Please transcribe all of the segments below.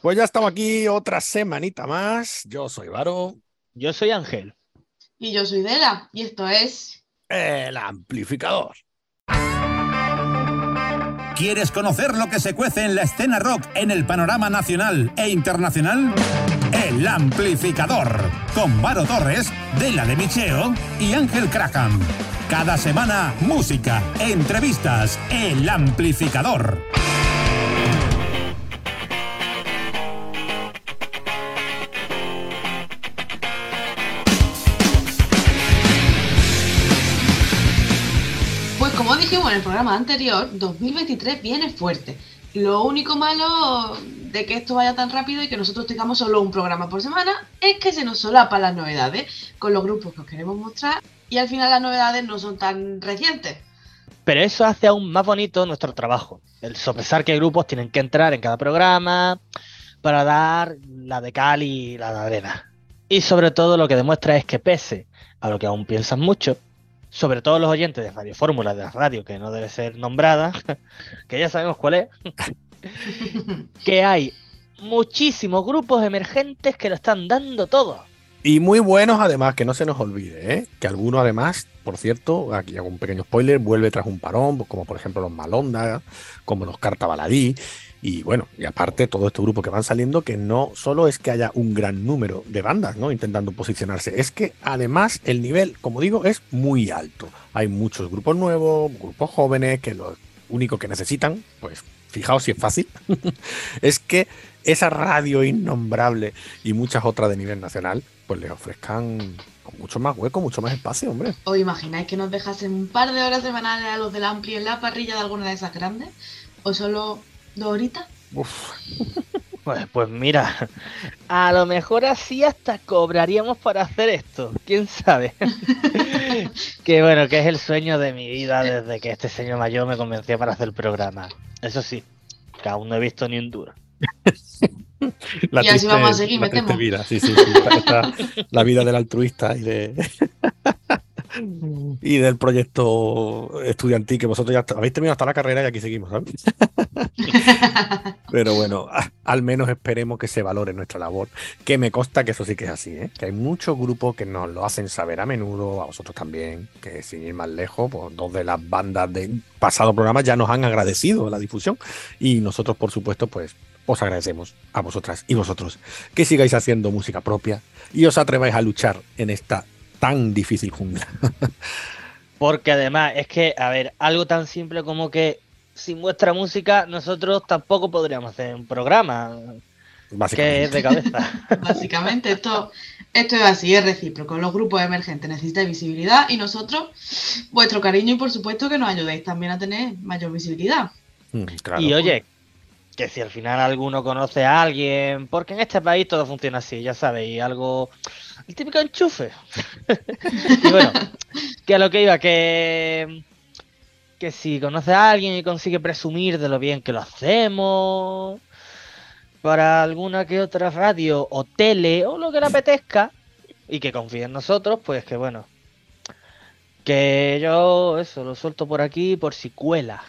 Pues ya estamos aquí otra semanita más. Yo soy Varo. Yo soy Ángel. Y yo soy Dela. Y esto es. El amplificador. ¿Quieres conocer lo que se cuece en la escena rock en el panorama nacional e internacional? El amplificador. Con Varo Torres, Dela de Micheo y Ángel Craham. Cada semana, música, entrevistas. El amplificador. Dijimos en el programa anterior, 2023 viene fuerte. Lo único malo de que esto vaya tan rápido y que nosotros tengamos solo un programa por semana es que se nos solapan las novedades con los grupos que os queremos mostrar y al final las novedades no son tan recientes. Pero eso hace aún más bonito nuestro trabajo. El sopesar qué grupos tienen que entrar en cada programa para dar la de cal y la de arena. Y sobre todo lo que demuestra es que pese a lo que aún piensan mucho, sobre todo los oyentes de Radio Fórmula de la radio, que no debe ser nombrada, que ya sabemos cuál es, que hay muchísimos grupos emergentes que lo están dando todo. Y muy buenos además, que no se nos olvide, ¿eh? que algunos además, por cierto, aquí hago un pequeño spoiler, vuelve tras un parón, como por ejemplo los Malonda, como los Carta Baladí, y bueno, y aparte todo este grupo que van saliendo, que no solo es que haya un gran número de bandas, ¿no? Intentando posicionarse, es que además el nivel, como digo, es muy alto. Hay muchos grupos nuevos, grupos jóvenes, que lo único que necesitan, pues fijaos si es fácil, es que esa radio innombrable y muchas otras de nivel nacional, pues les ofrezcan mucho más hueco, mucho más espacio, hombre. ¿Os imagináis que nos dejasen un par de horas semanales a los del Ampli en la parrilla de alguna de esas grandes? ¿O solo dos horitas? Uf. Pues, pues mira, a lo mejor así hasta cobraríamos para hacer esto, quién sabe. que bueno, que es el sueño de mi vida desde que este señor mayor me convenció para hacer el programa. Eso sí, que aún no he visto ni un duro. La Y así vamos a seguir, la me triste temo. vida, sí, sí, sí, esta- esta- la vida del altruista y de y del proyecto estudiantil que vosotros ya habéis terminado hasta la carrera y aquí seguimos, ¿sabes? Pero bueno, al menos esperemos que se valore nuestra labor, que me consta que eso sí que es así, ¿eh? que hay muchos grupos que nos lo hacen saber a menudo, a vosotros también, que sin ir más lejos, pues dos de las bandas del pasado programa ya nos han agradecido la difusión y nosotros, por supuesto, pues os agradecemos a vosotras y vosotros que sigáis haciendo música propia y os atreváis a luchar en esta tan difícil jungla. Porque además es que, a ver, algo tan simple como que sin vuestra música nosotros tampoco podríamos hacer un programa que Básicamente. es de cabeza. Básicamente, esto, esto es así, es recíproco. Los grupos emergentes necesitan visibilidad y nosotros, vuestro cariño y por supuesto que nos ayudéis también a tener mayor visibilidad. Mm, claro. Y oye, que si al final alguno conoce a alguien, porque en este país todo funciona así, ya sabéis, algo. El típico enchufe. y bueno, que a lo que iba, que. Que si conoce a alguien y consigue presumir de lo bien que lo hacemos, para alguna que otra radio o tele o lo que le apetezca, y que confíe en nosotros, pues que bueno. Que yo eso lo suelto por aquí por si cuela.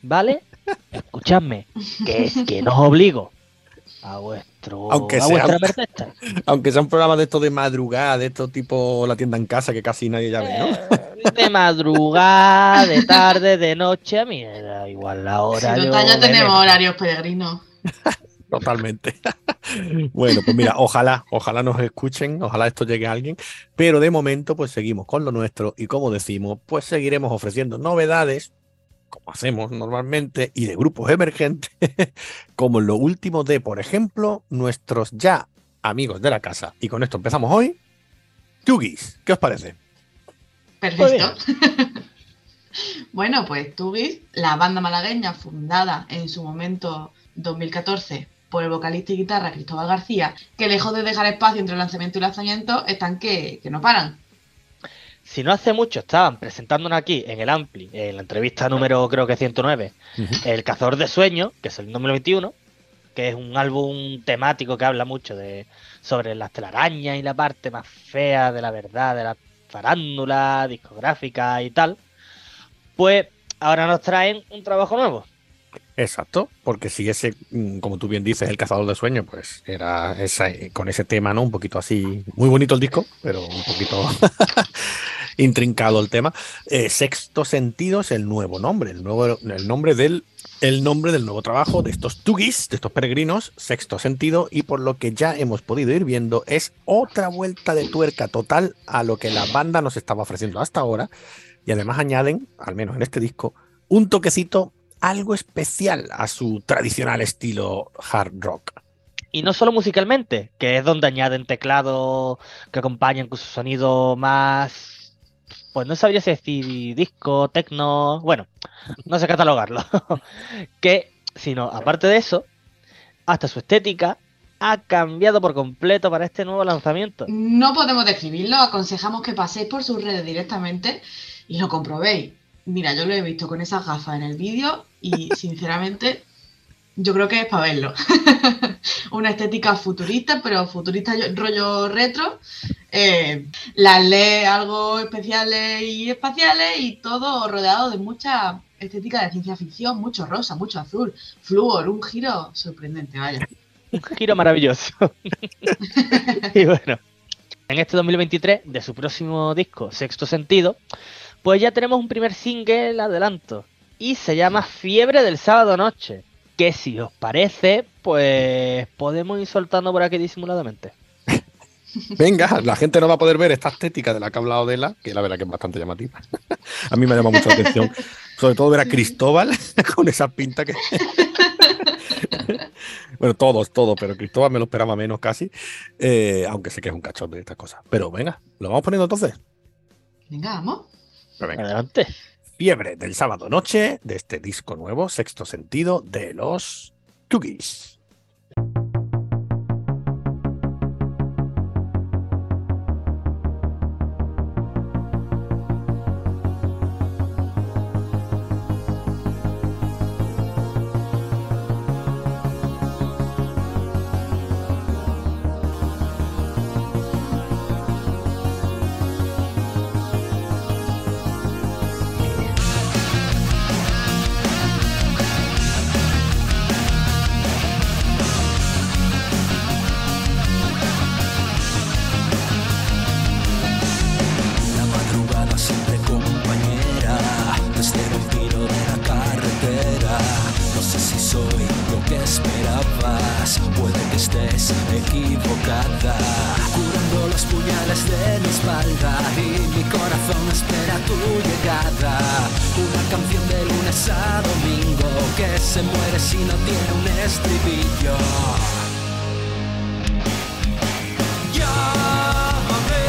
¿Vale? Escuchadme, que es que no os obligo a vuestro Aunque a sea- vuestra merced. Aunque sea un programa de esto de madrugada, de esto tipo la tienda en casa que casi nadie ya ve, ¿no? Eh, De madrugada, de tarde, de noche, a mí me da igual la hora. si ya tenemos horarios peregrinos. Totalmente. bueno, pues mira, ojalá, ojalá nos escuchen, ojalá esto llegue a alguien, pero de momento pues seguimos con lo nuestro y como decimos, pues seguiremos ofreciendo novedades, como hacemos normalmente, y de grupos emergentes, como lo último de, por ejemplo, nuestros ya amigos de la casa. Y con esto empezamos hoy. Tugis, ¿qué os parece? Perfecto. bueno, pues Tugis, la banda malagueña fundada en su momento 2014 por el vocalista y guitarra Cristóbal García, que lejos de dejar espacio entre el lanzamiento y el lanzamiento, están que, que no paran. Si no hace mucho estaban presentándonos aquí en el Ampli, en la entrevista número creo que 109, El Cazador de Sueños, que es el número 21, que es un álbum temático que habla mucho de sobre las telarañas y la parte más fea de la verdad, de la farándula, discográfica y tal. Pues ahora nos traen un trabajo nuevo. Exacto, porque si ese, mm, como tú bien dices, el cazador de sueños, pues era esa, con ese tema, ¿no? Un poquito así, muy bonito el disco, pero un poquito intrincado el tema. Eh, Sexto Sentido es el nuevo nombre, el nuevo, el nombre del, el nombre del nuevo trabajo de estos tugis, de estos peregrinos, Sexto Sentido, y por lo que ya hemos podido ir viendo, es otra vuelta de tuerca total a lo que la banda nos estaba ofreciendo hasta ahora, y además añaden, al menos en este disco, un toquecito algo especial a su tradicional estilo hard rock. Y no solo musicalmente, que es donde añaden teclados que acompañan con su sonido más. Pues no sabría si decir disco, tecno. Bueno, no sé catalogarlo. que, sino, aparte de eso, hasta su estética ha cambiado por completo para este nuevo lanzamiento. No podemos describirlo, aconsejamos que paséis por sus redes directamente y lo comprobéis. Mira, yo lo he visto con esas gafas en el vídeo y sinceramente yo creo que es para verlo. Una estética futurista, pero futurista rollo retro. Eh, las LED algo especiales y espaciales y todo rodeado de mucha estética de ciencia ficción, mucho rosa, mucho azul, flúor, un giro sorprendente, vaya. Un giro maravilloso. y bueno, en este 2023, de su próximo disco, Sexto Sentido, pues ya tenemos un primer single adelanto y se llama Fiebre del sábado noche. Que si os parece, pues podemos ir soltando por aquí disimuladamente. Venga, la gente no va a poder ver esta estética de la que ha hablado Dela, que la verdad que es bastante llamativa. a mí me llama mucho la atención, sobre todo ver a Cristóbal con esa pinta que. bueno, todos, todos, pero Cristóbal me lo esperaba menos casi, eh, aunque sé que es un cachón de estas cosas. Pero venga, ¿lo vamos poniendo entonces? Venga, vamos. Adelante. Fiebre del sábado noche de este disco nuevo, Sexto Sentido, de los Tugis. estés equivocada. Curando los puñales de mi espalda y mi corazón espera tu llegada. Una canción de lunes a domingo que se muere si no tiene un estribillo. Llámame,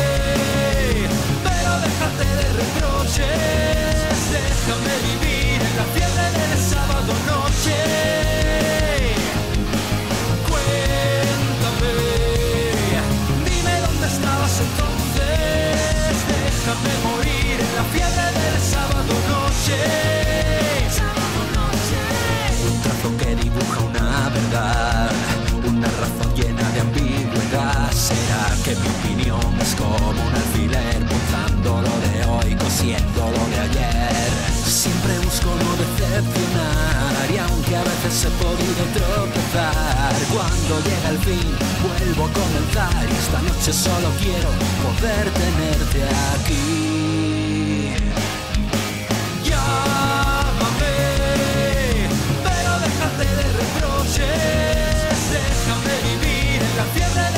pero déjate de reproches, déjame vivir en la fiebre del sábado noche. de morir en la fiebre del sábado noche. Un trazo que dibuja una verdad, una razón llena de ambigüedad. Será que mi opinión es como un alfiler punzando siento lo de ayer. Siempre busco no decepcionar y aunque a veces he podido tropezar, cuando llega el fin vuelvo a comenzar y esta noche solo quiero poder tenerte aquí. Llámame, pero déjate de reproches, déjame vivir en la fiebre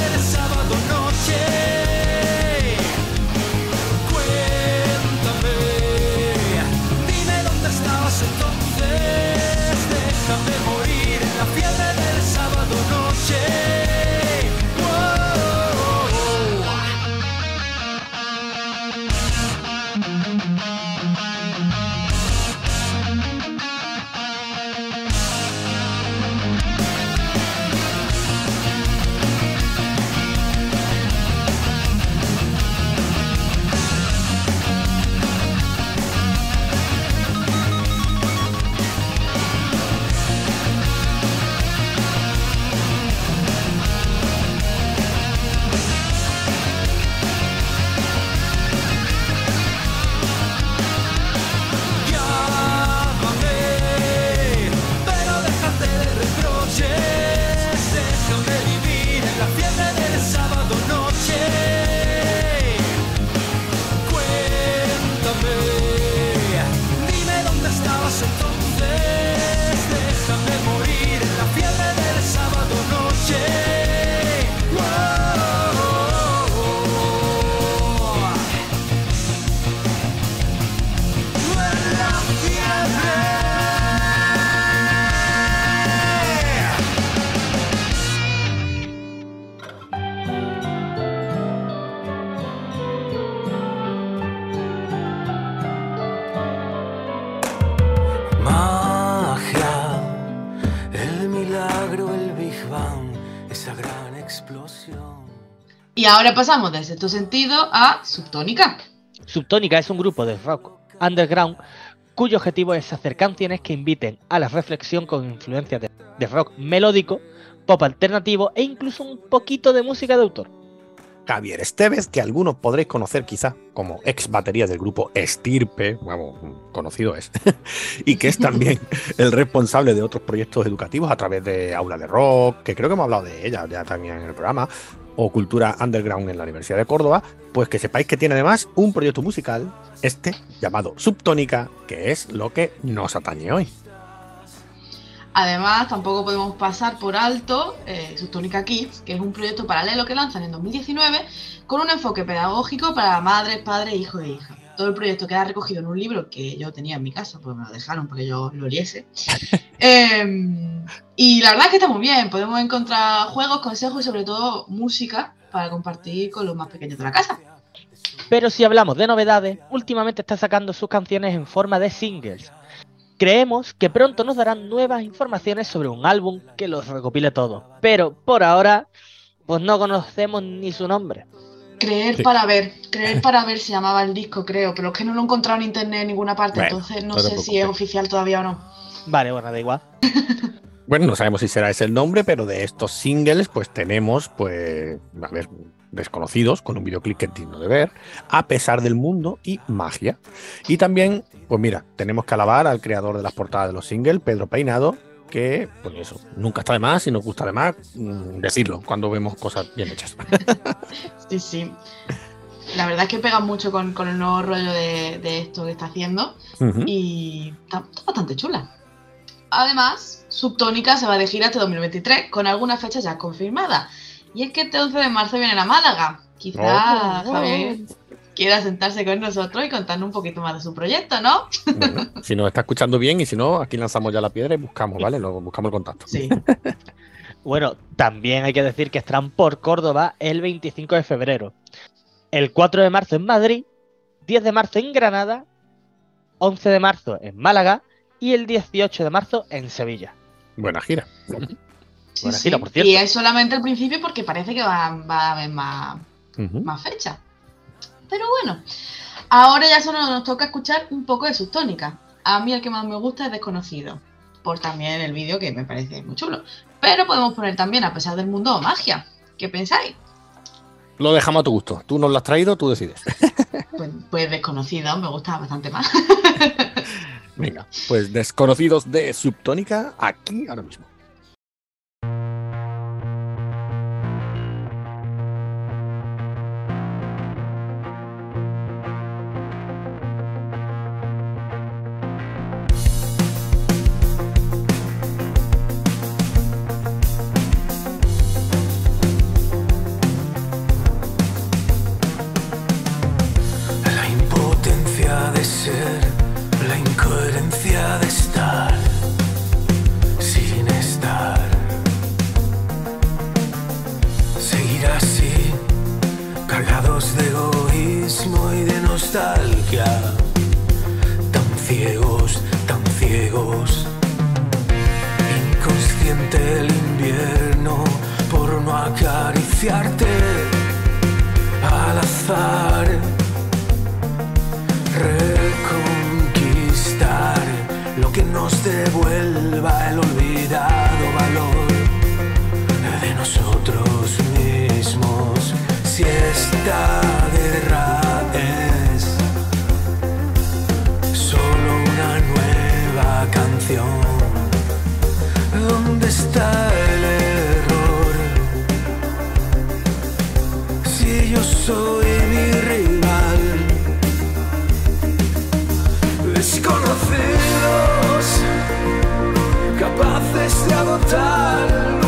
Y ahora pasamos de sexto sentido a subtónica. Subtónica es un grupo de rock underground cuyo objetivo es hacer canciones que inviten a la reflexión con influencias de, de rock melódico, pop alternativo e incluso un poquito de música de autor. Javier Esteves, que algunos podréis conocer quizá como ex batería del grupo Estirpe, vamos, conocido es, y que es también el responsable de otros proyectos educativos a través de Aula de Rock, que creo que hemos hablado de ella ya también en el programa, o Cultura Underground en la Universidad de Córdoba, pues que sepáis que tiene además un proyecto musical, este llamado Subtónica, que es lo que nos atañe hoy. Además, tampoco podemos pasar por alto eh, Subtónica Kids, que es un proyecto paralelo que lanzan en 2019 con un enfoque pedagógico para madres, padres, hijos e hijas. Todo el proyecto queda recogido en un libro que yo tenía en mi casa, porque me lo dejaron para que yo lo liese. Eh, y la verdad es que está muy bien, podemos encontrar juegos, consejos y sobre todo música para compartir con los más pequeños de la casa. Pero si hablamos de novedades, últimamente está sacando sus canciones en forma de singles. Creemos que pronto nos darán nuevas informaciones sobre un álbum que los recopile todo. Pero por ahora, pues no conocemos ni su nombre. Creer Sí. para ver, creer para ver se llamaba el disco, creo, pero es que no lo he encontrado en internet en ninguna parte, Bueno, entonces no, no sé si es oficial todavía o no. Vale, bueno, da igual. Bueno, no sabemos si será ese el nombre, pero de estos singles, pues tenemos, pues, a ver, desconocidos, con un videoclip que es digno de ver, a pesar del mundo y magia. Y también, pues mira, tenemos que alabar al creador de las portadas de los singles, Pedro Peinado, que, pues eso, nunca está de más y nos gusta de más mm, decirlo cuando vemos cosas bien hechas. Sí, sí. La verdad es que pega mucho con, con el nuevo rollo de, de esto que está haciendo y está, está bastante chula. Además, Subtónica se va de gira hasta 2023 con algunas fechas ya confirmadas. Y es que este 11 de marzo vienen a Málaga. Quizá Oh. Quiera sentarse con nosotros y contarnos un poquito más de su proyecto, ¿no? Bueno, si nos está escuchando bien y si no, aquí lanzamos ya la piedra y buscamos, ¿vale? Lo, buscamos el contacto. Sí. Bueno, también hay que decir que estarán por Córdoba el 25 de febrero. El 4 de marzo en Madrid, 10 de marzo en Granada, 11 de marzo en Málaga y el 18 de marzo en Sevilla. Buena gira. Sí, Buena sí. gira, por cierto. Y es solamente el principio porque parece que va, va a haber más, Ujú. más fechas. Pero bueno, ahora ya solo nos toca escuchar un poco de sus tónicas. A mí el que más me gusta es Desconocido, por también el vídeo que me parece muy chulo. Pero podemos poner también A pesar del mundo Magia. ¿Qué pensáis? Lo dejamos a tu gusto. Tú nos lo has traído, tú decides. Pues, pues Desconocido me gusta bastante más. Venga, pues desconocidos de Subtónica, aquí ahora mismo. Nostalgia. Tan ciegos, tan ciegos. Inconsciente el invierno por no acariciarte al azar reconquistar lo que nos devuelva el olvidado valor de nosotros mismos. Si esta guerra ¿dónde está el error? Si yo soy mi rival desconocidos, capaces de agotar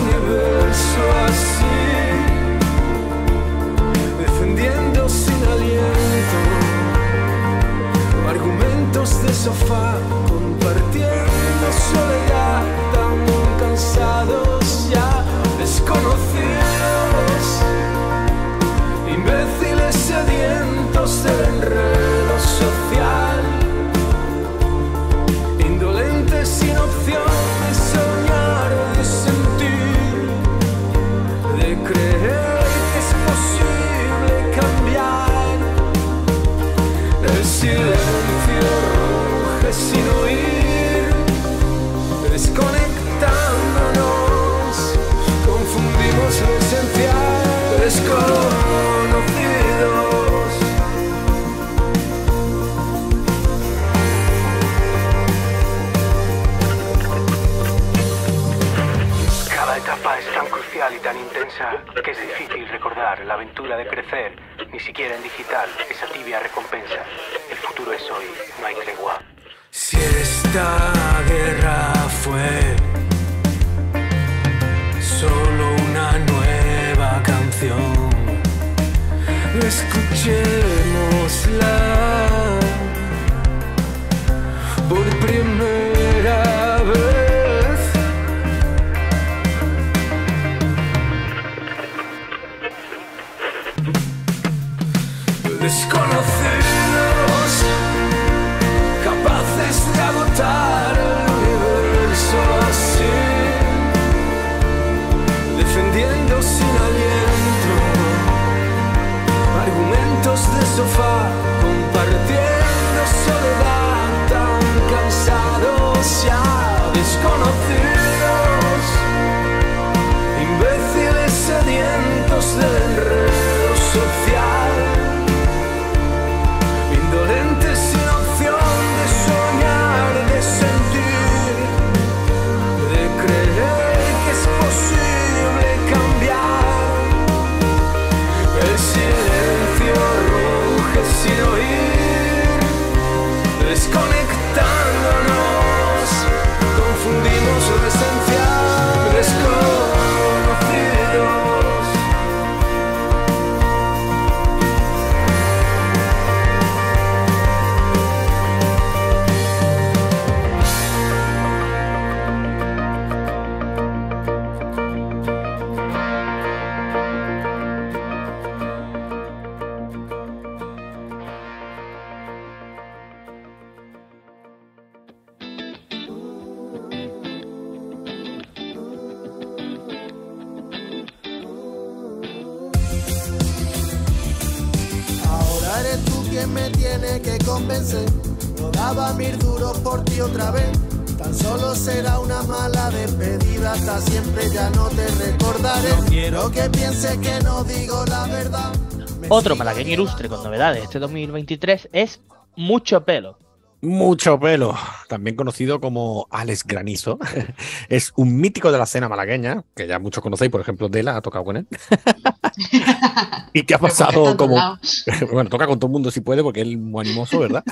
Otro malagueño ilustre con novedades este 2023 es Mucho Pelo. Mucho pelo, también conocido como Alex Granizo. Es un mítico de la escena malagueña, que ya muchos conocéis, por ejemplo, Dela ha tocado con él. y que ha en pasado como. bueno, toca con todo el mundo si puede, porque él es muy animoso, ¿verdad?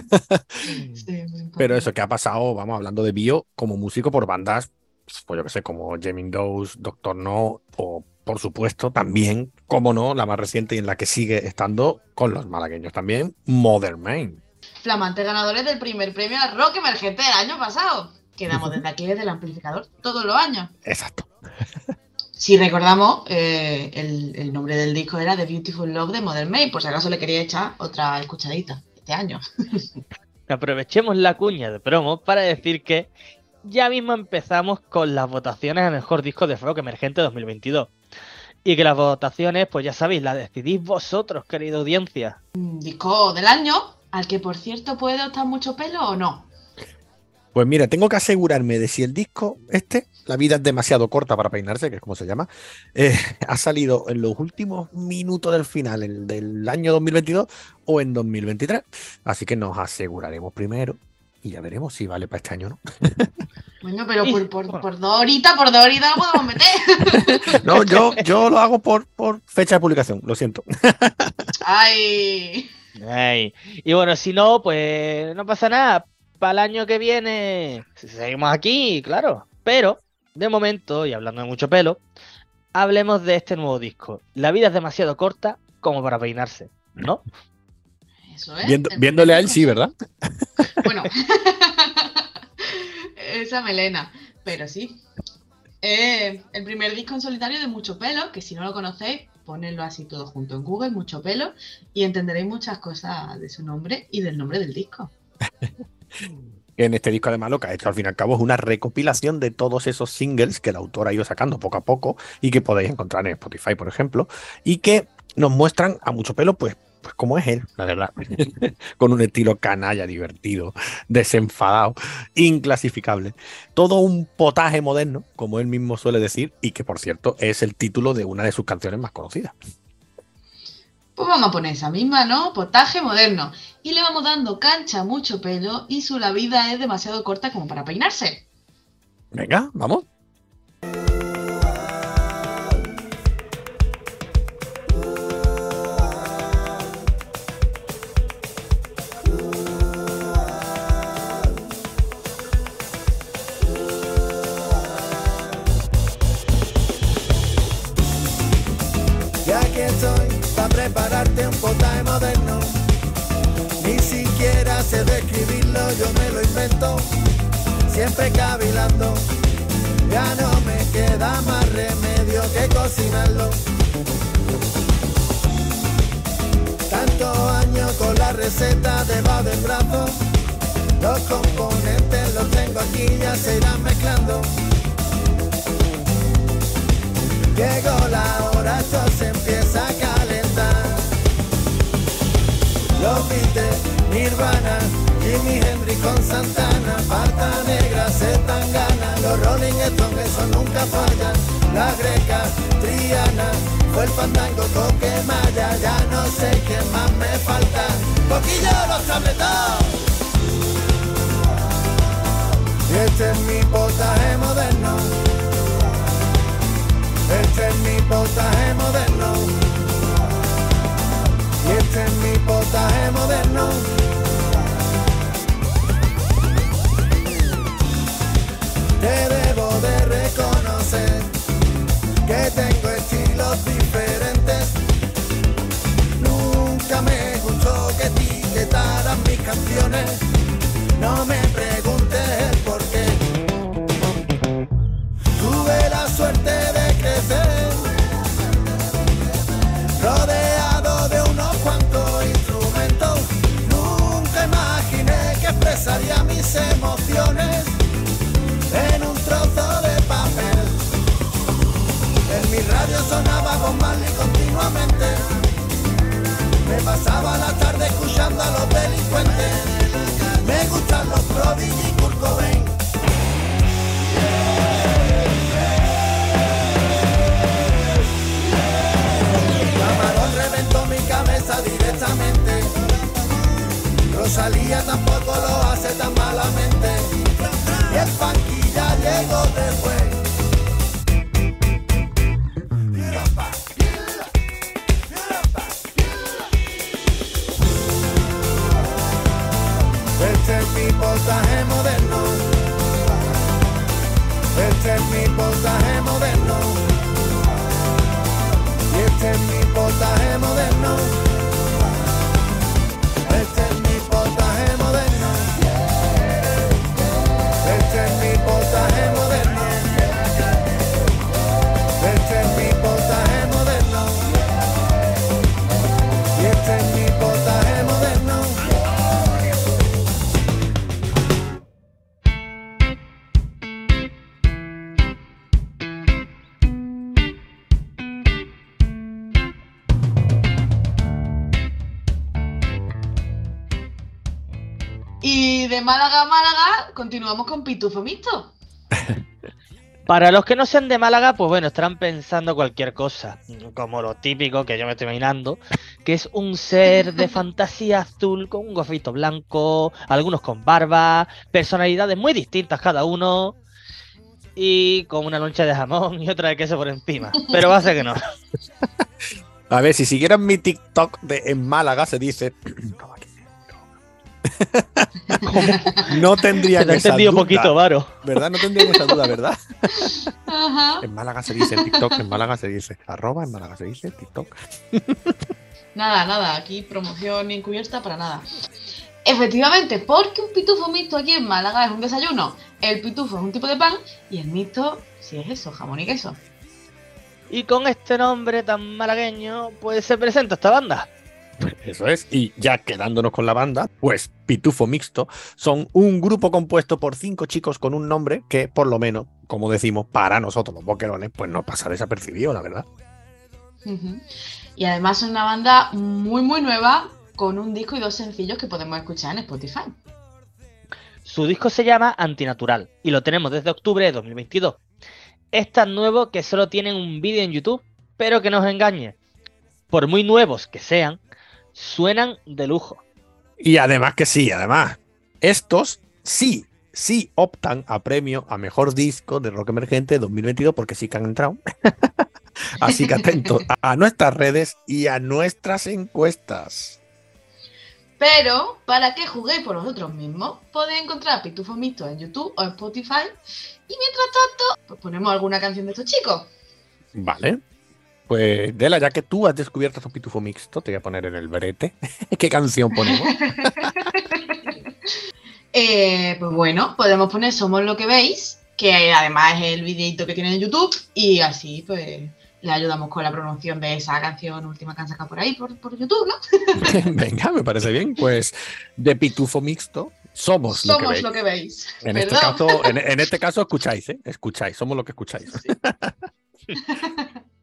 Sí, muy importante. Pero eso que ha pasado, vamos, hablando de bio, como músico por bandas, pues yo que sé, como Jamming Dose, Doctor No, o por supuesto también, como no, la más reciente y en la que sigue estando con los malagueños también, Modern Main. Flamantes ganadores del primer premio a Rock Emergente del año pasado. Quedamos desde aquí desde el amplificador todos los años. Exacto. Si recordamos, eh, el, el nombre del disco era The Beautiful Love de Modern May, por si acaso le quería echar otra escuchadita este año. Aprovechemos la cuña de promo para decir que ya mismo empezamos con las votaciones a mejor disco de rock emergente 2022. Y que las votaciones, pues ya sabéis, las decidís vosotros, querida audiencia. Un disco del año, al que por cierto puede optar mucho pelo o no. Pues mira, tengo que asegurarme de si el disco este, La vida es demasiado corta para peinarse, que es como se llama, eh, ha salido en los últimos minutos del final el del año 2022 o en 2023. Así que nos aseguraremos primero y ya veremos si vale para este año o no. Bueno, pero Y- por, por, por dos horitas, por dos horitas lo podemos meter. No, yo, yo lo hago por, por fecha de publicación, lo siento. Ay. Ey, Y bueno, si no, pues no pasa nada. Para el año que viene, si seguimos aquí, claro. Pero, de momento, y hablando de mucho pelo, hablemos de este nuevo disco. La vida es demasiado corta como para peinarse, ¿no? Eso es. Viendo- viéndole a él, primer sí, ¿verdad? Bueno. Esa melena. Pero sí. Eh, el primer disco en solitario de Mucho Pelo, que si no lo conocéis, ponedlo así todo junto en Google, Mucho Pelo, y entenderéis muchas cosas de su nombre y del nombre del disco. En este disco además lo que ha hecho al fin y al cabo es una recopilación de todos esos singles que el autor ha ido sacando poco a poco y que podéis encontrar en Spotify, por ejemplo, y que nos muestran a mucho pelo, pues, pues como es él, la verdad, con un estilo canalla, divertido, desenfadado, inclasificable. Todo un potaje moderno, como él mismo suele decir, y que por cierto es el título de una de sus canciones más conocidas. Pues vamos a poner esa misma, ¿no? Potaje moderno. Y le vamos dando cancha a mucho pelo y su la vida es demasiado corta como para peinarse. Venga, vamos. Prepararte un potaje moderno. Ni siquiera sé describirlo, yo me lo invento. Siempre cavilando. Ya no me queda más remedio que cocinarlo. Tantos años con la receta debajo del brazo. Los componentes los tengo aquí, ya se irán mezclando. Llegó la hora, esto se empieza a calentar. Los Beatles, Nirvana, Jimi Hendrix con Santana, Pata Negra, Zetangana, los Rolling Stones, eso nunca fallan. La Greca, Triana, fue el fandango Coque Maya, ya no sé qué más me falta. Coquillo, los tabletos. Este es mi potaje moderno. Este es mi potaje moderno. Es mi potaje moderno. Te debo de reconocer que tengo estilos diferentes. Nunca me gustó que etiquetaran mis canciones. No me pasaba la tarde escuchando a los delincuentes. Me gustan los Prodigy y Kurt. Camarón reventó mi cabeza directamente. Rosalía tampoco lo hace tan malamente. Y el ya llegó después. Este es mi potaje moderno. Y este es mi potaje moderno. Con Pitufo Mixto. Para los que no sean de Málaga, pues bueno, estarán pensando cualquier cosa, como lo típico que yo me estoy imaginando, que es un ser de fantasía azul con un gofito blanco, algunos con barba, personalidades muy distintas cada uno, y con una loncha de jamón y otra de queso por encima. Pero va a ser que no. A ver, si siguieran mi TikTok de en Málaga se dice. no tendrían Se te ha esa entendido duda, poquito, Varo. ¿Verdad? No tendrían esa duda, ¿verdad? Ajá. En Málaga se dice, en TikTok en Málaga se dice. Arroba en Málaga se dice, TikTok. Nada, nada, aquí promoción ni encubierta para nada. Efectivamente, porque un pitufo mixto aquí en Málaga es un desayuno. El pitufo es un tipo de pan y el mixto, si es eso, jamón y queso. Y con este nombre tan malagueño, pues se presenta esta banda. Eso es. Y ya quedándonos con la banda, pues Pitufo Mixto son un grupo compuesto por cinco chicos con un nombre que, por lo menos, como decimos, para nosotros los boquerones, pues no pasa desapercibido, la verdad. Y además es una banda muy muy nueva con un disco y dos sencillos que podemos escuchar en Spotify. Su disco se llama Antinatural y lo tenemos desde octubre de 2022. Es tan nuevo que solo tienen un vídeo en YouTube, pero que nos engañe. por muy nuevos que sean, suenan de lujo. Y además que sí, además, estos sí, sí optan a premio a mejor disco de rock emergente 2022 porque sí que han entrado. Así que atentos a, nuestras redes y a nuestras encuestas. Pero para que juguéis por vosotros mismos, podéis encontrar Pitufo Mixto en YouTube o en Spotify. Y mientras tanto, pues ponemos alguna canción de estos chicos. Vale. Pues, Dela, ya que tú has descubierto tu pitufo mixto, te voy a poner en el brete. ¿Qué canción ponemos? Eh, pues bueno, podemos poner Somos lo que veis, que además es el videito que tiene en YouTube, y así pues le ayudamos con la promoción de esa canción última que han sacado por ahí, por, por YouTube, ¿no? Venga, me parece bien. Pues de pitufo mixto, somos, lo que Somos veis. lo que veis. En este, caso, en, en este caso, escucháis, ¿eh? Escucháis, somos lo que escucháis. Quiero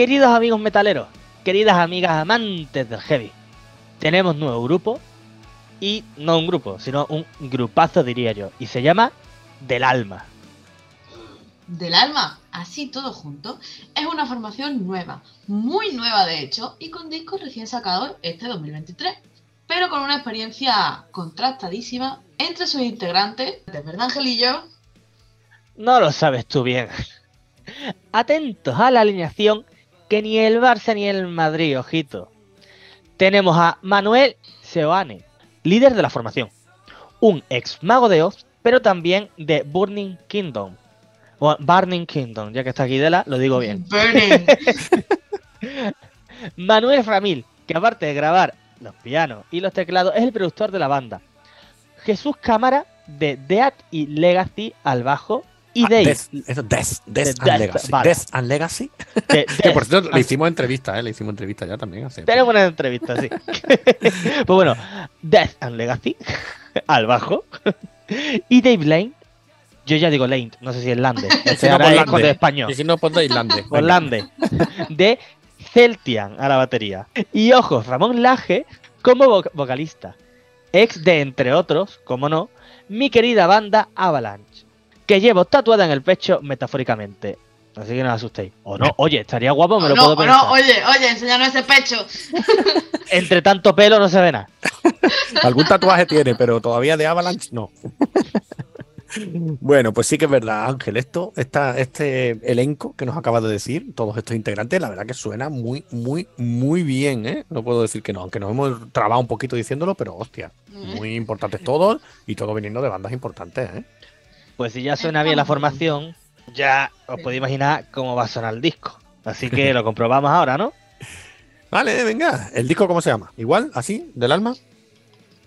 Queridos amigos metaleros, queridas amigas amantes del heavy, tenemos nuevo grupo y no un grupo, sino un grupazo diría yo, y se llama Del Alma. Del alma. así todo junto, es una formación nueva, muy nueva de hecho, y con discos recién sacados este 2023, pero con una experiencia contrastadísima entre sus integrantes, de verdad Angelillo, No lo sabes tú bien. Atentos a la alineación que ni el Barça ni el Madrid, ojito. Tenemos a Manuel Seoane, líder de la formación. Un ex mago de Oz, pero también de Burning Kingdom. O Burning Kingdom, ya que está aquí de la, lo digo bien. Burning. Manuel Ramil, que aparte de grabar los pianos y los teclados, es el productor de la banda. Jesús Cámara, de Death y Legacy al bajo. Y Ah, Dave, Death, eso, Death, Death De and Death, Legacy. vale. Death and Legacy. de Que por cierto, le hicimos entrevista, ¿eh? Le hicimos entrevista ya también hace. Tenemos una entrevista, sí. pues bueno, Death and Legacy, al bajo. y Dave Lane, yo ya digo Lane, no sé si es Lande. No, ahora es con de español. Y si no, pues de Irlande. Con Lande. De Celtian a la batería. Y ojo, Ramón Laje como vo- vocalista. Ex de, entre otros, como no, mi querida banda Avalanche. Que llevo tatuada en el pecho metafóricamente. Así que no os asustéis. O no, oye, estaría guapo, me lo no, puedo pensar. no, oye, oye, enséñanos ese pecho. Entre tanto pelo no se ve nada. Algún tatuaje tiene, pero todavía de Avalanche no. Bueno, pues sí que es verdad, Ángel. Esto, esta, este elenco que nos acabas de decir, todos estos integrantes, la verdad que suena muy, muy, muy bien, ¿eh? No puedo decir que no, aunque nos hemos trabado un poquito diciéndolo, pero hostia, muy importantes todos y todos viniendo de bandas importantes, ¿eh? Pues si ya suena bien la formación, ya os podéis imaginar cómo va a sonar el disco. Así que lo comprobamos ahora, ¿no? Vale, venga, ¿el disco cómo se llama? ¿Igual? ¿Así? ¿Del alma?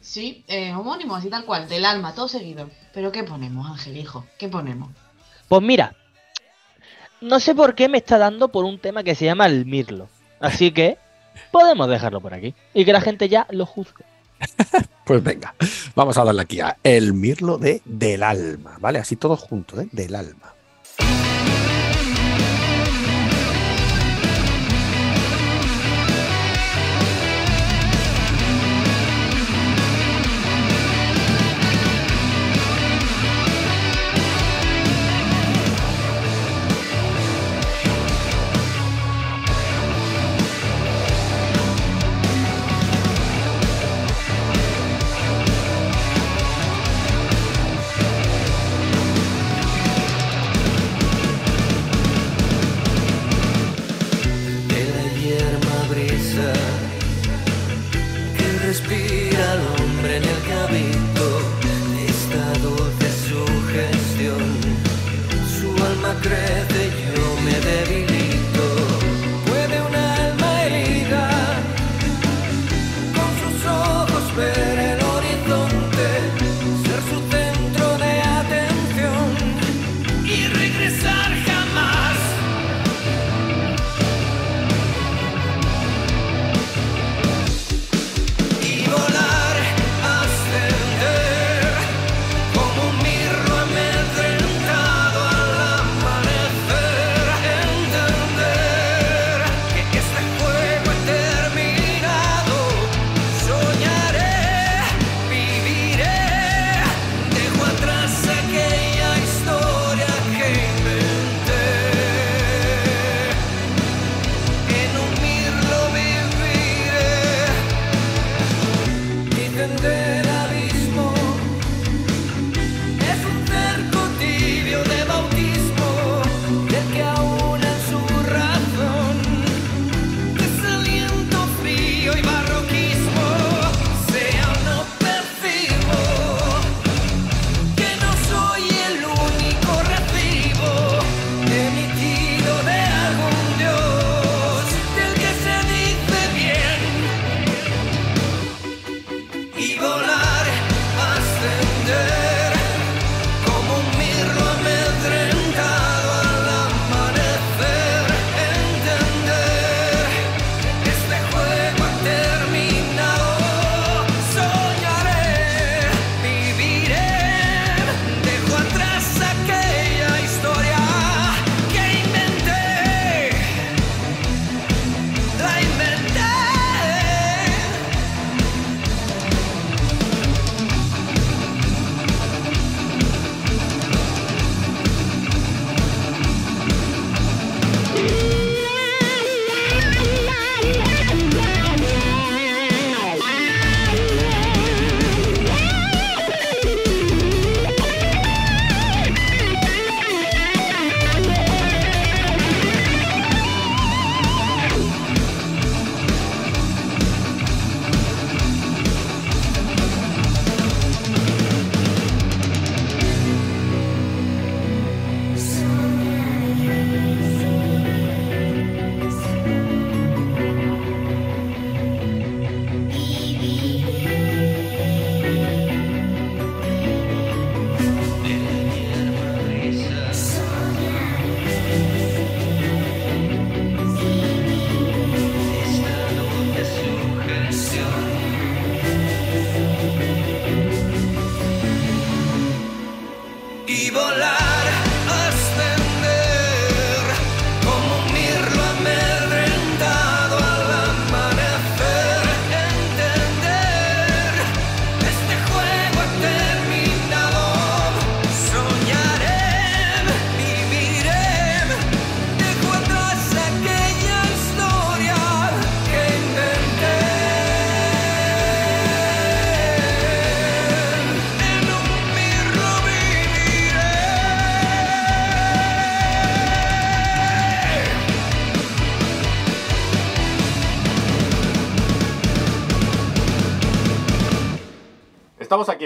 Sí, eh, homónimo, así tal cual, del alma, todo seguido. Pero ¿qué ponemos, Ángel, hijo? ¿Qué ponemos? Pues mira, no sé por qué me está dando por un tema que se llama el Mirlo. Así que podemos dejarlo por aquí. Y que la gente ya lo juzgue. Pues venga, vamos a darle aquí a El Mirlo de Del Alma, ¿vale? Así todos juntos, ¿eh? Del Alma.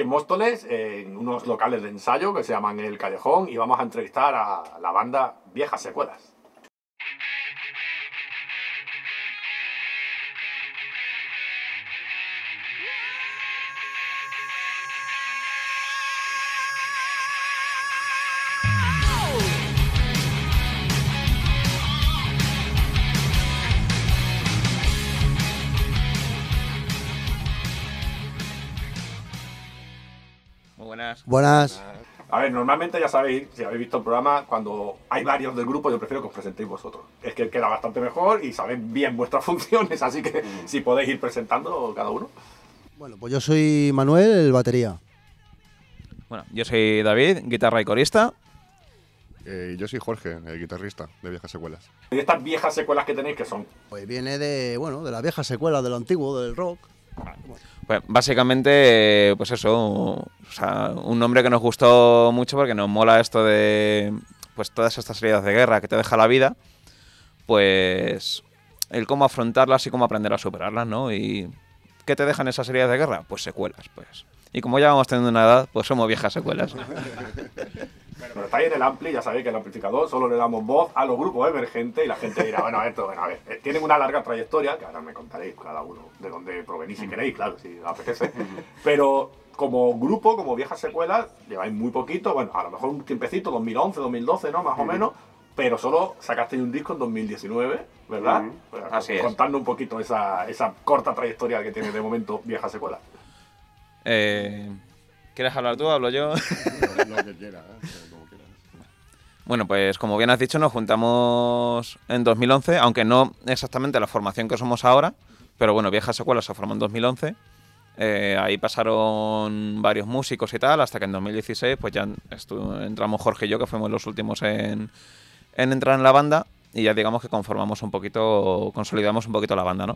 En Móstoles, en unos locales de ensayo que se llaman El Callejón, y vamos a entrevistar a la banda Viejas Secuelas. Buenas. Buenas. A ver, normalmente ya sabéis, si habéis visto el programa, cuando hay varios del grupo, yo prefiero que os presentéis vosotros. Es que queda bastante mejor y sabéis bien vuestras funciones, así que si podéis ir presentando cada uno. Bueno, pues yo soy Manuel, el batería. Bueno, yo soy David, guitarra y corista. Eh, yo soy Jorge, el guitarrista de Viejas Secuelas. Y estas viejas secuelas que tenéis, que son Pues viene de, bueno, de las viejas secuelas, de lo antiguo, del rock. Pues básicamente, pues eso, un nombre que nos gustó mucho porque nos mola esto de pues todas estas heridas de guerra que te deja la vida, pues el cómo afrontarlas y cómo aprender a superarlas, ¿no? Y ¿qué te dejan esas heridas de guerra? Pues secuelas, pues. Y como ya vamos teniendo una edad, pues somos viejas secuelas. Pero estáis en el Ampli, ya sabéis que el amplificador solo le damos voz a los grupos emergentes y la gente dirá, bueno, esto, bueno, a ver, eh, tienen una larga trayectoria, que ahora me contaréis cada uno de dónde provenís si queréis, claro, si apetece. Pero como grupo, como viejas secuelas, lleváis muy poquito, bueno, a lo mejor un tiempecito, 2011, 2012, ¿no? Más o menos. Pero solo sacasteis un disco en 2019, ¿verdad? Pues, Así es. Contando un poquito esa, esa corta trayectoria que tiene de momento viejas secuelas. Eh, ¿Quieres hablar tú? ¿Hablo yo? Lo que quiera, ¿eh? Bueno, pues como bien has dicho, nos juntamos en 2011, aunque no exactamente la formación que somos ahora, pero bueno, Viejas Secuelas se formó en 2011. Eh, ahí pasaron varios músicos y tal, hasta que en 2016 pues ya entramos Jorge y yo, que fuimos los últimos en entrar en la banda, y ya digamos que conformamos un poquito, consolidamos un poquito la banda, ¿no?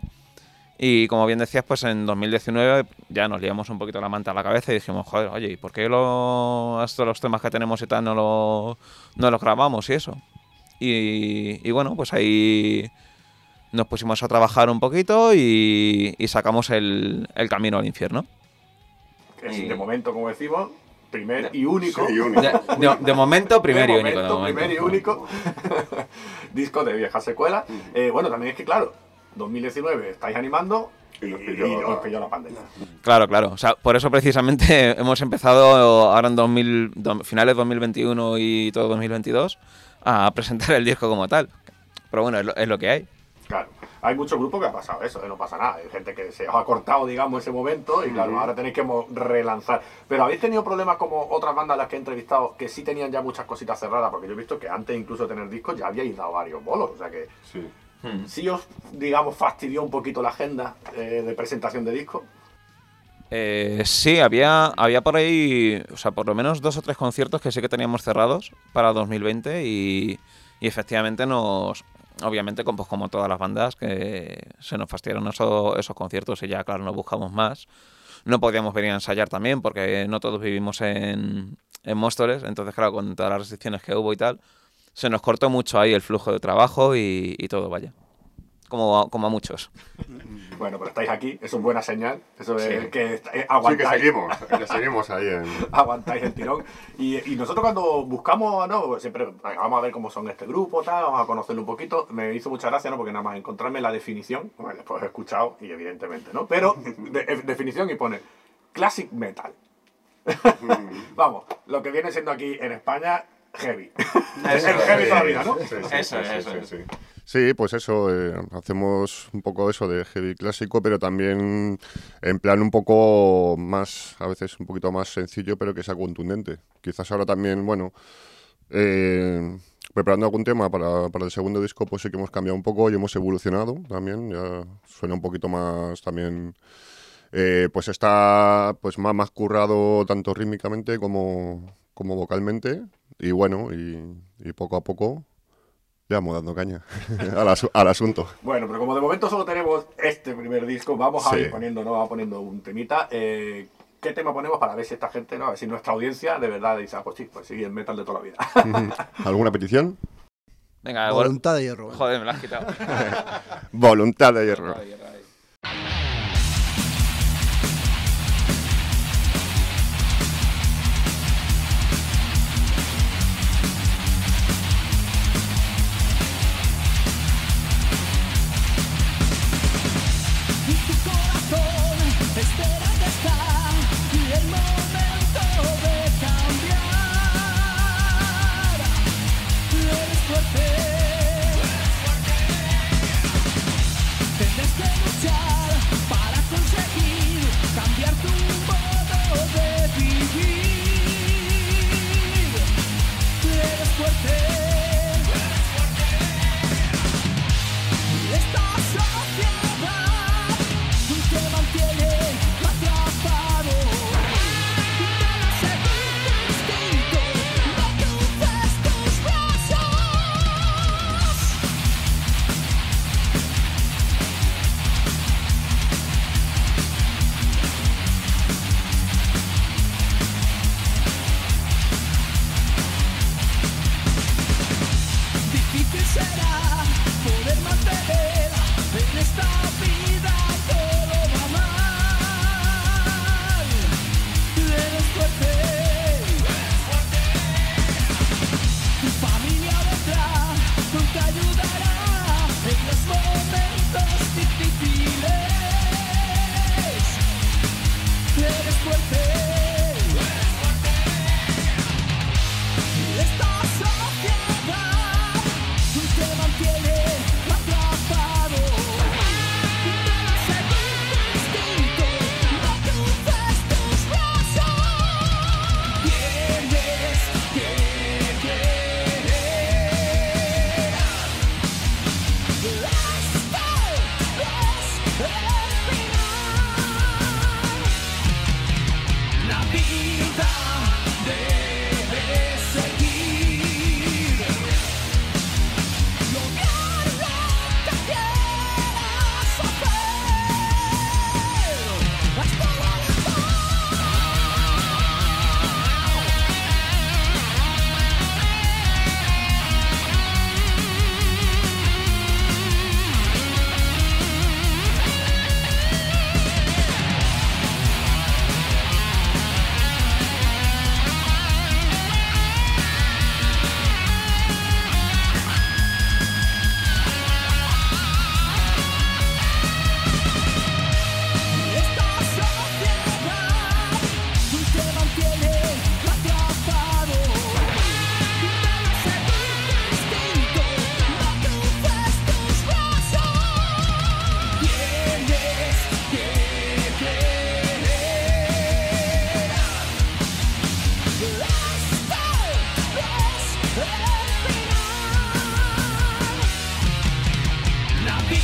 Y como bien decías, pues en 2019 ya nos liamos un poquito la manta a la cabeza y dijimos, joder, oye, ¿y por qué lo, estos los temas que tenemos y tal no, lo, no los grabamos y eso? Y, y bueno, pues ahí nos pusimos a trabajar un poquito y, y sacamos el, el camino al infierno. Que es, Y- de momento, como decimos, primer y único. Sí, único. De, de- de momento, primero De y único. de momento, momento. Primer y único disco de vieja secuela. Eh, bueno, también es que, claro, 2019 estáis animando Y y, nos y pilló- os pilló la pandemia. Claro, claro. O sea, por eso precisamente hemos empezado ahora en 2000, do- finales 2021 y todo 2022 a presentar el disco como tal. Pero bueno, es lo, es lo que hay. Claro. Hay muchos grupos que ha pasado eso, eh, no pasa nada. Hay gente que se os ha cortado, digamos, ese momento y claro, ahora tenéis que relanzar. Pero habéis tenido problemas como otras bandas a las que he entrevistado que sí tenían ya muchas cositas cerradas, porque yo he visto que antes incluso de tener discos ya habíais dado varios bolos. O sea que Sí. Sí os, digamos, fastidió un poquito la agenda eh, de presentación de discos. Eh, sí, había, había por ahí, o sea, por lo menos dos o tres conciertos que sí que teníamos cerrados para 2020 y, y efectivamente nos, obviamente como, pues como todas las bandas, que se nos fastidiaron eso- esos conciertos y ya, claro, nos buscamos más. No podíamos venir a ensayar también porque no todos vivimos en, en Móstoles, entonces claro, con todas las restricciones que hubo y tal, se nos cortó mucho ahí el flujo de trabajo y, y todo, vaya. Como a, como a muchos. Bueno, pero estáis aquí, eso es buena señal. Eso es Sí. que est- eh, Sí, que aguantáis. seguimos, que seguimos ahí en... aguantáis el tirón. Y, y nosotros cuando buscamos, ¿no? Siempre vamos a ver cómo son este grupo, tal, vamos a conocerlo un poquito. Me hizo mucha gracia, ¿no? Porque nada más encontrarme la definición, bueno, después he escuchado y evidentemente, ¿no? Pero de- de- definición y pone classic metal. vamos, lo que viene siendo aquí en España, heavy. es el heavy toda la vida, ¿no? Sí, sí, Eso, sí, eso. sí, sí. Sí, pues eso, eh, hacemos un poco eso de heavy clásico, pero también en plan un poco más, a veces un poquito más sencillo, pero que sea contundente. Quizás ahora también, bueno, eh, preparando algún tema para, para el segundo disco, pues sí que hemos cambiado un poco y hemos evolucionado también, ya suena un poquito más también... eh, pues está pues más, más currado tanto rítmicamente como, como vocalmente y bueno, y, y poco a poco ya vamos dando caña al, asu- al asunto. Bueno, pero como de momento solo tenemos este primer disco, vamos a ir poniendo, ¿no? Vamos poniendo un temita. Eh, ¿Qué tema ponemos para ver si esta gente, ¿no? A ver si nuestra audiencia de verdad dice, ah, pues sí, pues sí, el metal de toda la vida. ¿Alguna petición? Venga, Voluntad de hierro. ¿eh? joder, me lo has quitado. Voluntad de hierro. Ahí, ahí.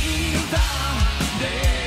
vida.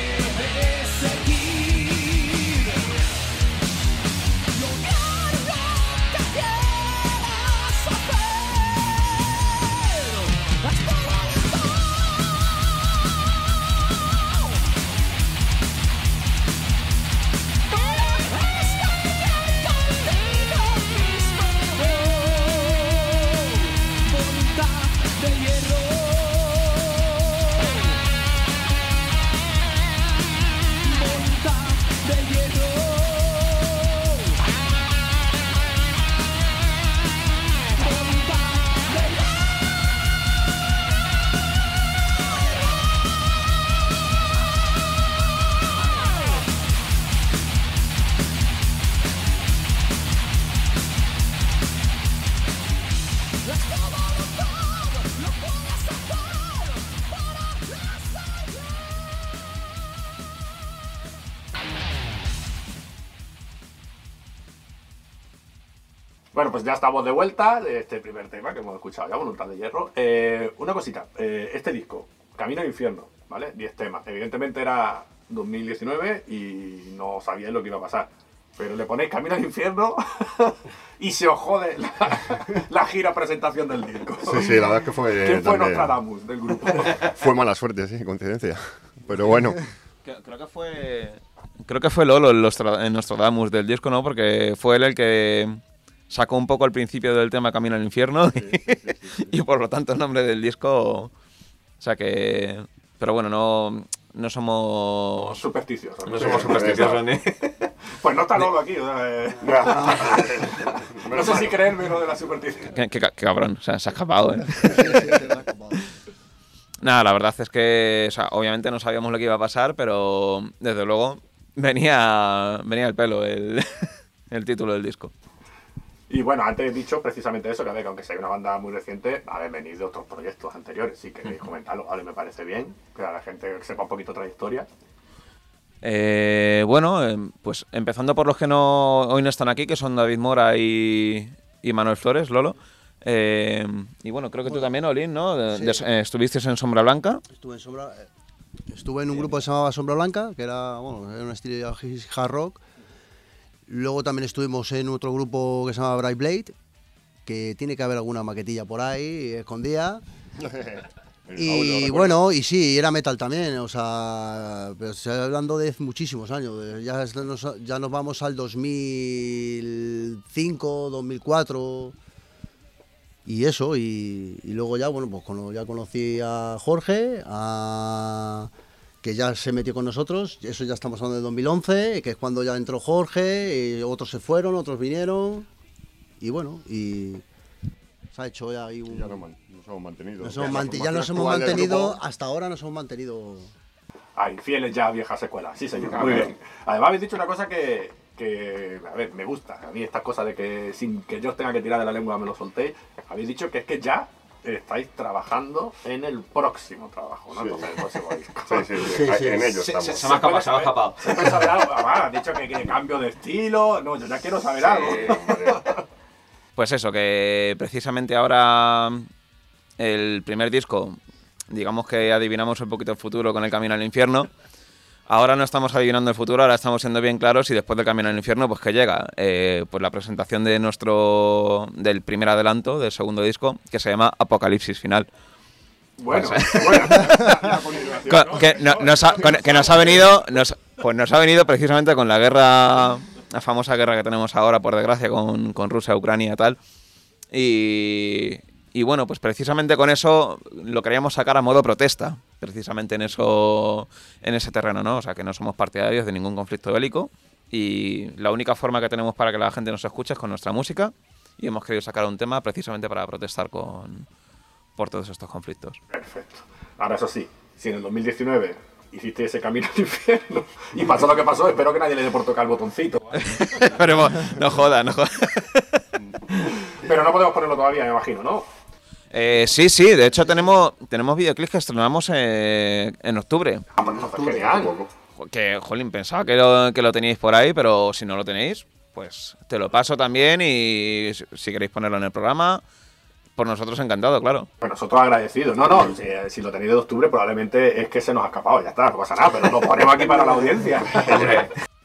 Pues ya estamos de vuelta de este primer tema que hemos escuchado ya, Voluntad de Hierro. Eh, una cosita, eh, este disco, Camino al Infierno, ¿vale? 10 temas. Evidentemente era 2019 y no sabíais lo que iba a pasar. Pero le ponéis Camino al Infierno y se os jode la, la gira presentación del disco. Sí, sí, la verdad es que fue. ¿Quién fue Nostradamus del grupo? Fue mala suerte, sí, coincidencia. Pero bueno, Creo, que fue. Creo que fue Lolo el Nostradamus del disco, ¿no? Porque fue él el que sacó un poco el principio del tema Camino al Infierno y, por lo tanto el nombre del disco. O sea que. Pero bueno, no, no somos. Supersticiosos. No somos supersticiosos ni. Pues no está Lolo aquí. o sea, eh. no sé si creerme lo de la superstición. Qué, qué ca- qué cabrón, o sea, se ha escapado, ¿eh? Nada, la verdad es que, o sea, obviamente no sabíamos lo que iba a pasar, pero desde luego venía, venía el pelo el, el título del disco. Y bueno, antes he dicho precisamente eso, que, a ver, que aunque sea una banda muy reciente, habéis venido otros proyectos anteriores. Si queréis comentarlo, vale, me parece bien, que a la gente sepa un poquito trayectoria. Eh, bueno, eh, pues empezando por los que no hoy no están aquí, que son David Mora y, y Manuel Flores, Lolo. Eh, y bueno, creo que tú también, Olin, ¿no? De- Sí. de- eh, estuviste en Sombra Blanca. Estuve en, Sombra, eh, estuve en un grupo que se llamaba Sombra Blanca, que era, bueno, era un estilo de hard rock. Luego también estuvimos en otro grupo que se llama Bright Blade, que tiene que haber alguna maquetilla por ahí, escondida. Y bueno, y sí, era metal también, o sea, pero estoy hablando de muchísimos años, ya, nos, ya nos vamos al 2005, 2004 y eso, y, y luego ya, bueno, pues ya conocí a Jorge, a- que ya se metió con nosotros, eso ya estamos hablando de 2011, que es cuando ya entró Jorge, y otros se fueron, otros vinieron, y bueno, y se ha hecho ya ahí un... ya nos, man- nos hemos mantenido. Nos hemos ya nos hemos mantenido, hasta ahora nos hemos mantenido. Ay, fieles ya a viejas escuelas, sí señor, muy bien. Además habéis dicho una cosa que, que, a ver, me gusta. A mí estas cosas de que sin que yo os tenga que tirar de la lengua me lo soltéis. Habéis dicho que es que ya estáis trabajando en el próximo trabajo, ¿no? Sí. Entonces, el próximo disco. Sí, sí, sí, Sí, sí. en ello Se- estamos. se- Se me ha escapado, se me ha escapado. Se puede saber algo. Además, has dicho que, que cambio de estilo. No, yo ya quiero saber algo. Pues eso, que precisamente ahora el primer disco, digamos que adivinamos un poquito el futuro con el Camino al Infierno. Ahora no estamos adivinando el futuro, ahora estamos siendo bien claros y después del Camino al Infierno, pues que llega Eh, pues la presentación de nuestro del primer adelanto del segundo disco que se llama Apocalipsis Final. Bueno, Pues- bueno. Con- que, no- nos ha, con- que nos ha venido nos, pues nos ha venido precisamente con la guerra la famosa guerra que tenemos ahora por desgracia con, con Rusia Ucrania y tal y, y bueno pues precisamente con eso lo queríamos sacar a modo protesta precisamente en eso en ese terreno no o sea que no somos partidarios de ningún conflicto bélico y la única forma que tenemos para que la gente nos escuche es con nuestra música y hemos querido sacar un tema precisamente para protestar con por todos estos conflictos Perfecto. Ahora, eso sí, si en el 2019 hiciste ese camino al infierno y pasó lo que pasó, espero que nadie le dé por tocar el botoncito. Pero no joda, no joda. Pero no podemos ponerlo todavía, me imagino, ¿no? Eh, sí, sí, de hecho tenemos, tenemos videoclips que estrenamos eh, en octubre. Ah, pues genial. Que, jolín, pensaba que lo, que lo teníais por ahí, pero si no lo tenéis, pues te lo paso también y si, queréis ponerlo en el programa, por nosotros encantado, claro. Pues nosotros agradecidos. No, no, si, si lo tenéis de octubre probablemente es que se nos ha escapado, ya está, no pasa nada, pero lo ponemos aquí para la audiencia.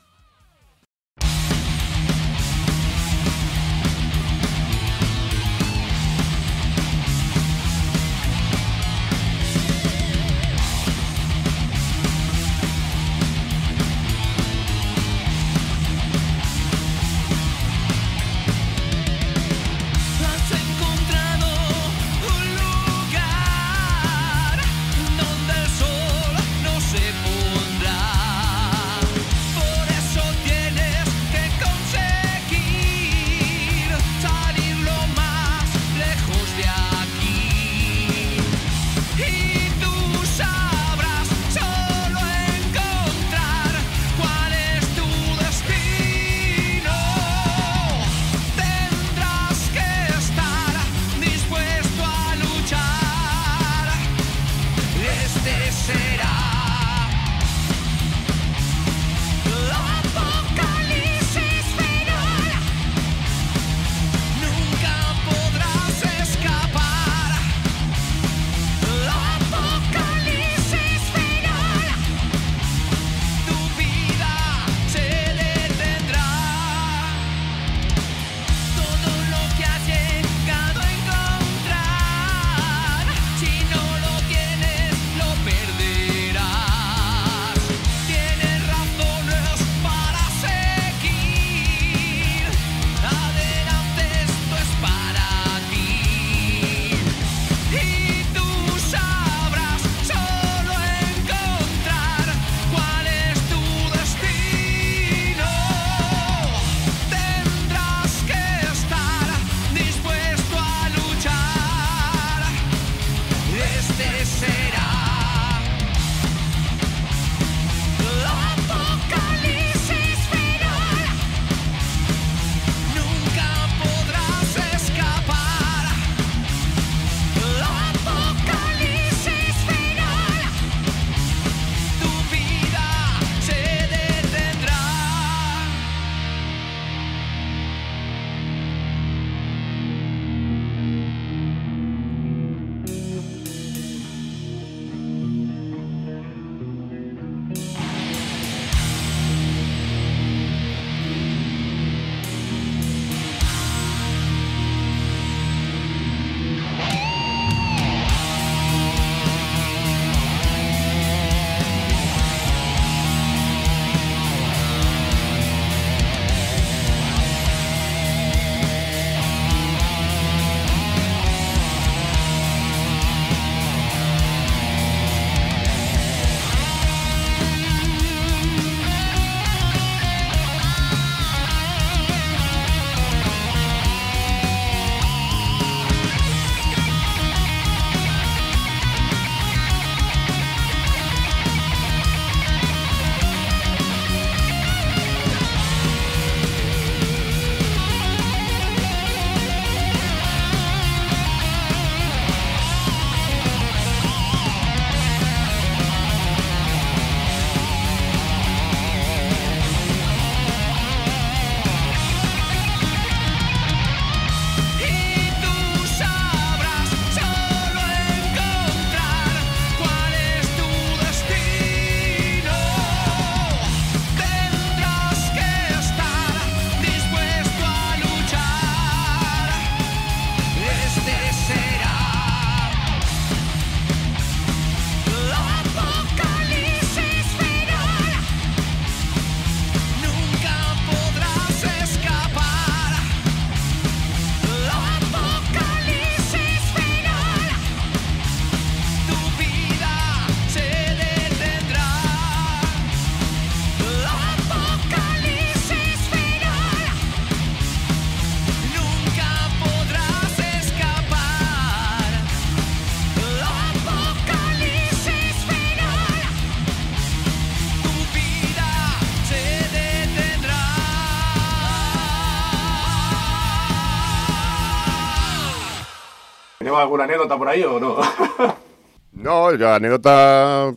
¿Tenemos alguna anécdota por ahí o no? No, yo anécdota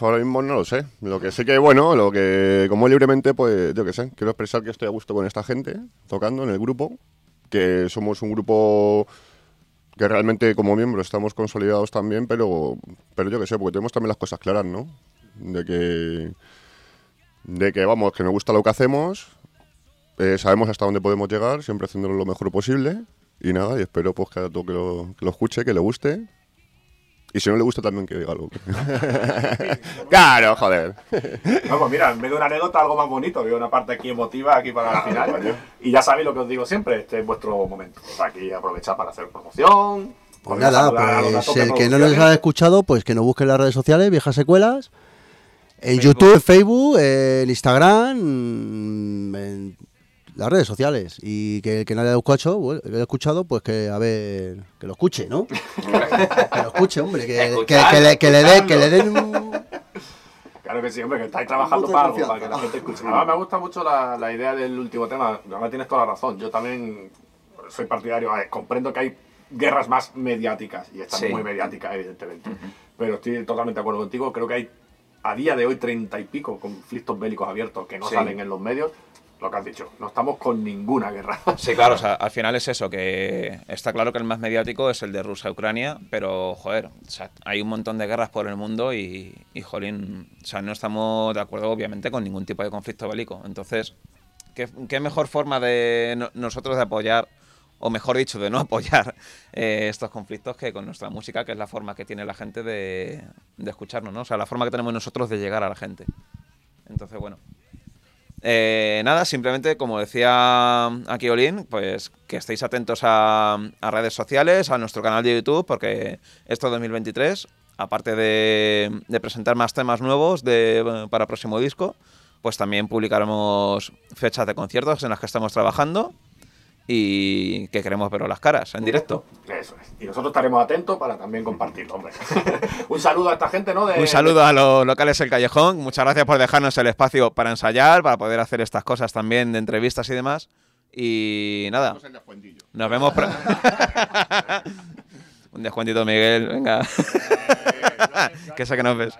ahora mismo no lo sé. Lo que sé que, bueno, lo que como libremente, pues yo qué sé, quiero expresar que estoy a gusto con esta gente tocando en el grupo, que somos un grupo que realmente como miembros estamos consolidados también, pero, pero yo qué sé, porque tenemos también las cosas claras, ¿no? De que, de que vamos, que nos gusta lo que hacemos, eh, sabemos hasta dónde podemos llegar, siempre haciéndolo lo mejor posible. Y nada, y espero pues que a todo que lo, que lo escuche, que le guste. Y si no le gusta también que diga algo. claro, joder. No, pues mira, en vez de una anécdota, algo más bonito. Veo una parte aquí emotiva aquí para el final. Y ya sabéis lo que os digo siempre, este es vuestro momento. Aquí aprovechar para hacer promoción. Pues nada, pues el que no nos producciones. ha escuchado, pues que nos busque en las redes sociales, viejas secuelas. En YouTube, Facebook, en Instagram, en las redes sociales. Y que el que no haya escuchado, bueno, el que haya escuchado, pues que a ver, que lo escuche, ¿no? que lo escuche, hombre, que, que- que le, que le dé- que le den un... Claro que sí, hombre, que estáis trabajando para algo, para que la gente escuche. Además, me gusta mucho la, la idea del último tema. Además, tienes toda la razón. Yo también soy partidario. a ver, comprendo que hay guerras más mediáticas, y esta Sí. es muy mediática, evidentemente. Pero estoy totalmente de acuerdo contigo. Creo que hay a día de hoy treinta y pico conflictos bélicos abiertos que no Sí. salen en los medios. Lo que has dicho, no estamos con ninguna guerra. Sí, claro, o sea, al final es eso, que está claro que el más mediático es el de Rusia-Ucrania, pero, joder, o sea, hay un montón de guerras por el mundo y, jolín, o sea, no estamos de acuerdo, obviamente, con ningún tipo de conflicto bélico. Entonces, ¿qué, mejor forma de no- nosotros de apoyar, o mejor dicho, de no apoyar eh, estos conflictos que con nuestra música, que es la forma que tiene la gente de escucharnos, ¿no? O sea, la forma que tenemos nosotros de llegar a la gente. Entonces, bueno. Eh, nada, simplemente como decía aquí Olin, pues que estéis atentos a, redes sociales, a nuestro canal de YouTube, porque esto 2023, aparte de, de presentar más temas nuevos de, para próximo disco, pues también publicaremos fechas de conciertos en las que estamos trabajando y que queremos veros las caras en directo. Eso es. Y nosotros estaremos atentos para también compartirlo, hombre. Un saludo a esta gente, ¿no? De- Un saludo a los locales El Callejón. Muchas gracias por dejarnos el espacio para ensayar, para poder hacer estas cosas también de entrevistas y demás. Y nada. Nos vemos. pro- Un descuentito, Miguel. Venga. que sé que nos ves.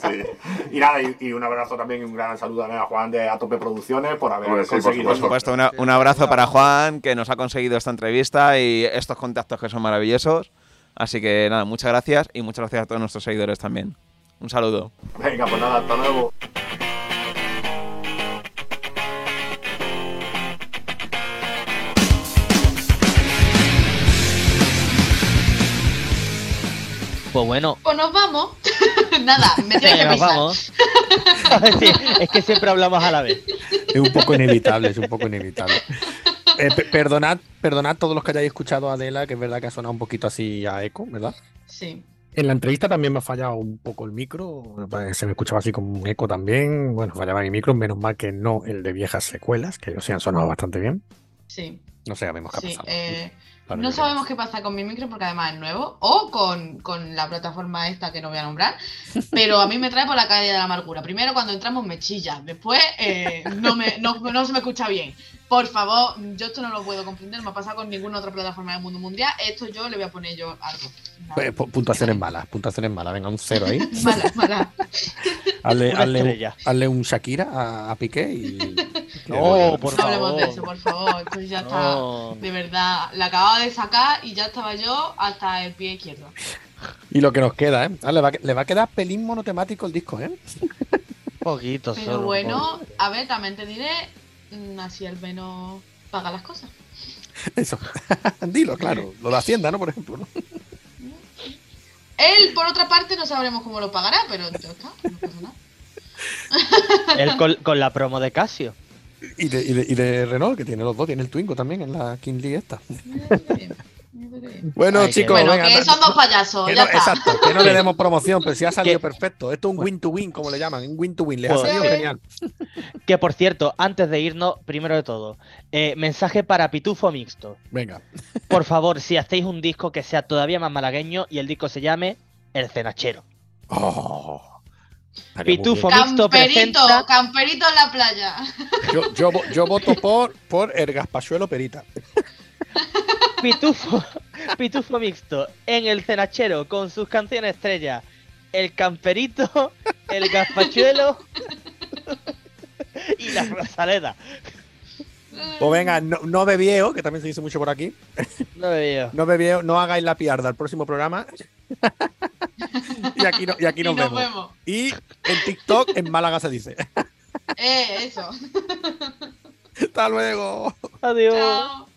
Sí. Y nada, y, y un abrazo también y un gran saludo también a Juan de A Tope Producciones por haber sí, por conseguido. Por supuesto, una- un abrazo para Juan, que nos ha conseguido esta entrevista y estos contactos que son maravillosos. Así que nada, muchas gracias y muchas gracias a todos nuestros seguidores también. Un saludo. Venga, pues nada, hasta luego. Pues bueno, Pues nos vamos. Nada, me tienes que nos pisar. vamos. Sí, es que siempre hablamos a la vez. Es un poco inevitable, es un poco inevitable. Eh, pe- perdonad, perdonad todos los que hayáis escuchado a Adela, que es verdad que ha sonado un poquito así a eco, ¿verdad? Sí. En la entrevista también me ha fallado un poco el micro, eh, se me escuchaba así como un eco también. Bueno, fallaba mi micro, menos mal que no el de viejas secuelas, que ellos sí han sonado bastante bien. Sí. No sabemos qué ha Sí, pasado. eh, No sabemos qué pasa con mi micro porque además es nuevo o con, con la plataforma esta que no voy a nombrar, pero a mí me trae por la calle de la amargura. Primero cuando entramos me chilla, después eh, no, me, no, no se me escucha bien. Por favor, yo esto no lo puedo comprender, no me ha pasado con ninguna otra plataforma del mundo mundial. Esto yo le voy a poner yo algo. Eh, pu- puntuaciones malas, puntuaciones malas. Venga, un cero ahí. Mala, mala. Hazle, hazle un- estrella. hazle un Shakira a, a Piqué y. No, por No hablemos de favor. eso, por favor. Esto ya está. No. De verdad, la acababa de sacar y ya estaba yo hasta el pie izquierdo. Y lo que nos queda, ¿eh? Ah, le, va, a que- le va a quedar pelín monotemático el disco, ¿eh? Poquito Pero solo. bueno, a ver, también te diré, así el menos paga las cosas. Eso. Dilo, claro. Lo de Hacienda, ¿no? Por ejemplo. ¿no? Él, por otra parte, no sabremos cómo lo pagará, pero ya está, no pasa nada. Él con, con la promo de Casio. Y de, y, de, y de Renault, que tiene los dos, tiene el Twingo también en la King League esta. Bueno, Ay, chicos, Bueno, venga, que no- son dos payasos, que ya no- está. exacto, que no le demos promoción, pero si ha salido perfecto. Esto es un win to win, como le llaman, un win to win. Les ha salido genial. Que por cierto, antes de irnos, primero de todo, eh, mensaje para Pitufo Mixto. Venga. Por favor, si hacéis un disco que sea todavía más malagueño y el disco se llame El Cenachero. Oh, Pitufo. Mixto Camperito, presenta. camperito en la playa. Yo, yo, yo voto por, por el Gaspachuelo Perita. Pitufo, Pitufo mixto en el cenachero con sus canciones estrellas. El camperito, el gazpachuelo y la rosaleda. Pues venga, no, no bebieo, que también se dice mucho por aquí. No veo. No bebieo, no hagáis la piarda al próximo programa. y aquí, no- y aquí Y nos vemos. vemos. Y en TikTok, en Málaga se dice. Eh, eso. Hasta luego. Adiós. Chao.